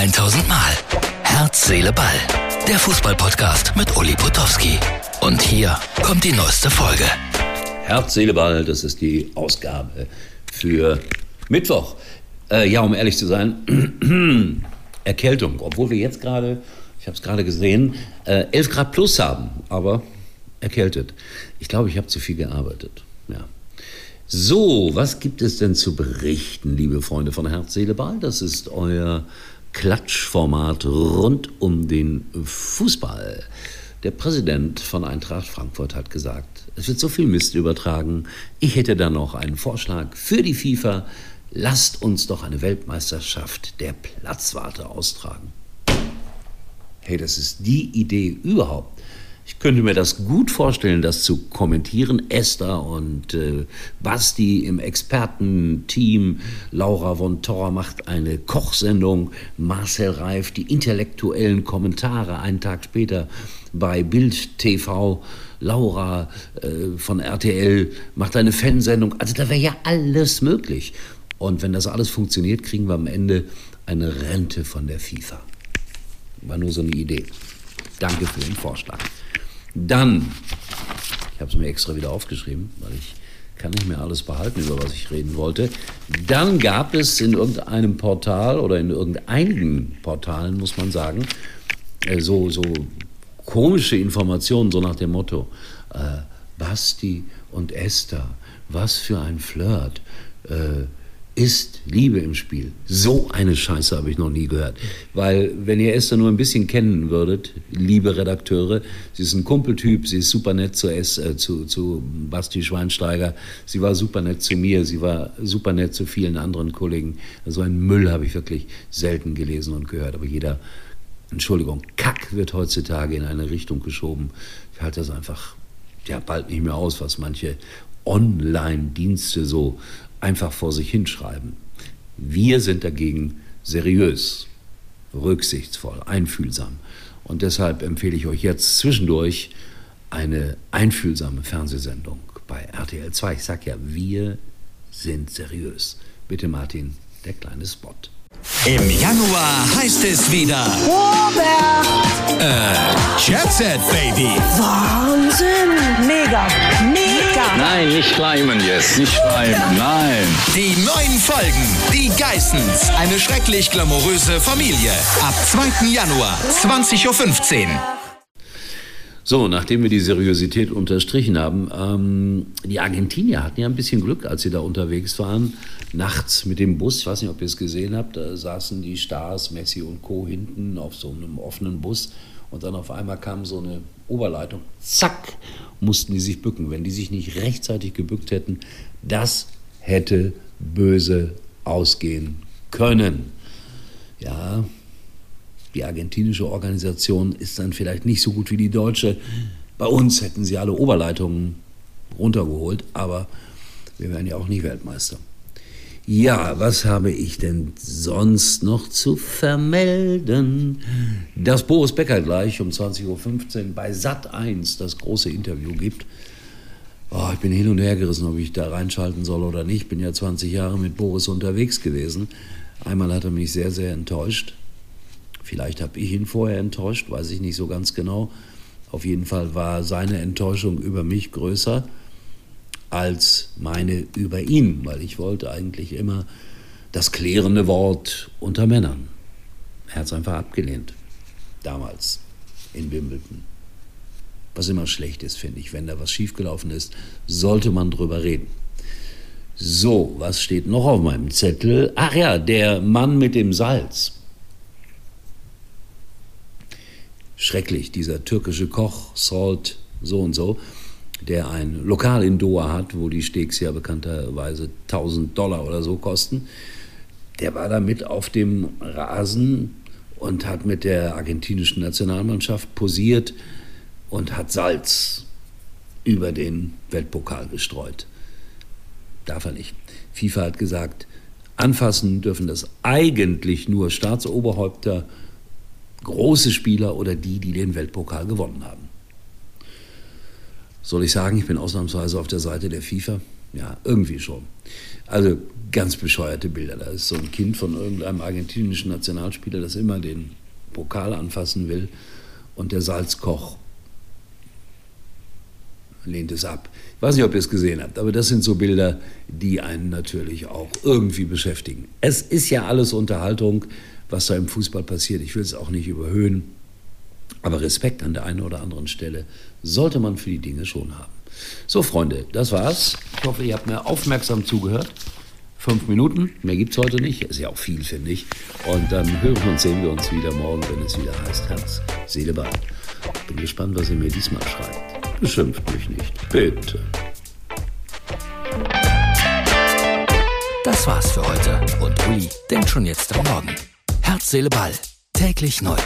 1000 Mal. Herz, Seele, Ball. Der Fußballpodcast mit Uli Potowski. Und hier kommt die neueste Folge. Herz, Seele, Ball, das ist die Ausgabe für Mittwoch. Äh, ja, um ehrlich zu sein, Erkältung, obwohl wir jetzt gerade, ich habe es gerade gesehen, äh, 11 Grad plus haben, aber erkältet. Ich glaube, ich habe zu viel gearbeitet. Ja. So, was gibt es denn zu berichten, liebe Freunde von Herz, Seele, Ball? Das ist euer Klatschformat rund um den Fußball. Der Präsident von Eintracht Frankfurt hat gesagt, es wird so viel Mist übertragen. Ich hätte da noch einen Vorschlag für die FIFA. Lasst uns doch eine Weltmeisterschaft der Platzwarte austragen. Hey, das ist die Idee überhaupt. Ich könnte mir das gut vorstellen, das zu kommentieren. Esther und äh, Basti im Expertenteam. Laura von Torra macht eine Kochsendung. Marcel Reif die intellektuellen Kommentare einen Tag später bei Bild TV. Laura äh, von RTL macht eine Fansendung. Also da wäre ja alles möglich. Und wenn das alles funktioniert, kriegen wir am Ende eine Rente von der FIFA. War nur so eine Idee. Danke für den Vorschlag. Dann, ich habe es mir extra wieder aufgeschrieben, weil ich kann nicht mehr alles behalten, über was ich reden wollte. Dann gab es in irgendeinem Portal oder in irgendeinigen Portalen, muss man sagen, äh, so, so komische Informationen, so nach dem Motto, äh, Basti und Esther, was für ein Flirt. Äh, ist Liebe im Spiel. So eine Scheiße habe ich noch nie gehört. Weil, wenn ihr Esther nur ein bisschen kennen würdet, liebe Redakteure, sie ist ein Kumpeltyp, sie ist super nett zu, es, äh, zu, zu Basti Schweinsteiger, sie war super nett zu mir, sie war super nett zu vielen anderen Kollegen. So einen Müll habe ich wirklich selten gelesen und gehört. Aber jeder, Entschuldigung, Kack wird heutzutage in eine Richtung geschoben. Ich halte das einfach ja, bald nicht mehr aus, was manche Online-Dienste so einfach vor sich hinschreiben. Wir sind dagegen seriös, rücksichtsvoll, einfühlsam. Und deshalb empfehle ich euch jetzt zwischendurch eine einfühlsame Fernsehsendung bei RTL 2. Ich sage ja, wir sind seriös. Bitte Martin, der kleine Spot. Im Januar heißt es wieder Robert! Äh, Jet Set, Baby. Wahnsinn! Mega! Mega! Nein, nicht schleimen jetzt, nicht schleimen, nein. Die neuen Folgen, die Geissens, eine schrecklich glamouröse Familie. Ab 2. Januar, 20.15 Uhr. So, nachdem wir die Seriosität unterstrichen haben, ähm, die Argentinier hatten ja ein bisschen Glück, als sie da unterwegs waren. Nachts mit dem Bus, ich weiß nicht, ob ihr es gesehen habt, da saßen die Stars, Messi und Co. hinten auf so einem offenen Bus und dann auf einmal kam so eine Oberleitung, zack, mussten die sich bücken. Wenn die sich nicht rechtzeitig gebückt hätten, das hätte böse ausgehen können. Ja, die argentinische Organisation ist dann vielleicht nicht so gut wie die deutsche. Bei uns hätten sie alle Oberleitungen runtergeholt, aber wir wären ja auch nicht Weltmeister. Ja, was habe ich denn sonst noch zu vermelden? Dass Boris Becker gleich um 20.15 Uhr bei Sat 1 das große Interview gibt. Oh, ich bin hin und her gerissen, ob ich da reinschalten soll oder nicht. Ich bin ja 20 Jahre mit Boris unterwegs gewesen. Einmal hat er mich sehr, sehr enttäuscht. Vielleicht habe ich ihn vorher enttäuscht, weiß ich nicht so ganz genau. Auf jeden Fall war seine Enttäuschung über mich größer als meine über ihn, weil ich wollte eigentlich immer das klärende Wort unter Männern. Er hat es einfach abgelehnt, damals in Wimbledon. Was immer schlecht ist, finde ich. Wenn da was schiefgelaufen ist, sollte man drüber reden. So, was steht noch auf meinem Zettel? Ach ja, der Mann mit dem Salz. Schrecklich, dieser türkische Koch, Salt, so und so, der ein Lokal in Doha hat, wo die Steaks ja bekannterweise 1000 Dollar oder so kosten. Der war da mit auf dem Rasen und hat mit der argentinischen Nationalmannschaft posiert und hat Salz über den Weltpokal gestreut. Darf er nicht. FIFA hat gesagt, anfassen dürfen das eigentlich nur Staatsoberhäupter, große Spieler oder die, die den Weltpokal gewonnen haben. Soll ich sagen, ich bin ausnahmsweise auf der Seite der FIFA? Ja, irgendwie schon. Also ganz bescheuerte Bilder. Da ist so ein Kind von irgendeinem argentinischen Nationalspieler, das immer den Pokal anfassen will. Und der Salzkoch lehnt es ab. Ich weiß nicht, ob ihr es gesehen habt, aber das sind so Bilder, die einen natürlich auch irgendwie beschäftigen. Es ist ja alles Unterhaltung, was da im Fußball passiert. Ich will es auch nicht überhöhen. Aber Respekt an der einen oder anderen Stelle sollte man für die Dinge schon haben. So, Freunde, das war's. Ich hoffe, ihr habt mir aufmerksam zugehört. Fünf Minuten, mehr gibt's heute nicht. Ist ja auch viel, finde ich. Und dann hören und sehen wir uns wieder morgen, wenn es wieder heißt Herz, Seele, Ball. Bin gespannt, was ihr mir diesmal schreibt. Beschimpft mich nicht. Bitte. Das war's für heute. Und Uli denkt schon jetzt am Morgen. Herz, Seele, Ball. Täglich neu.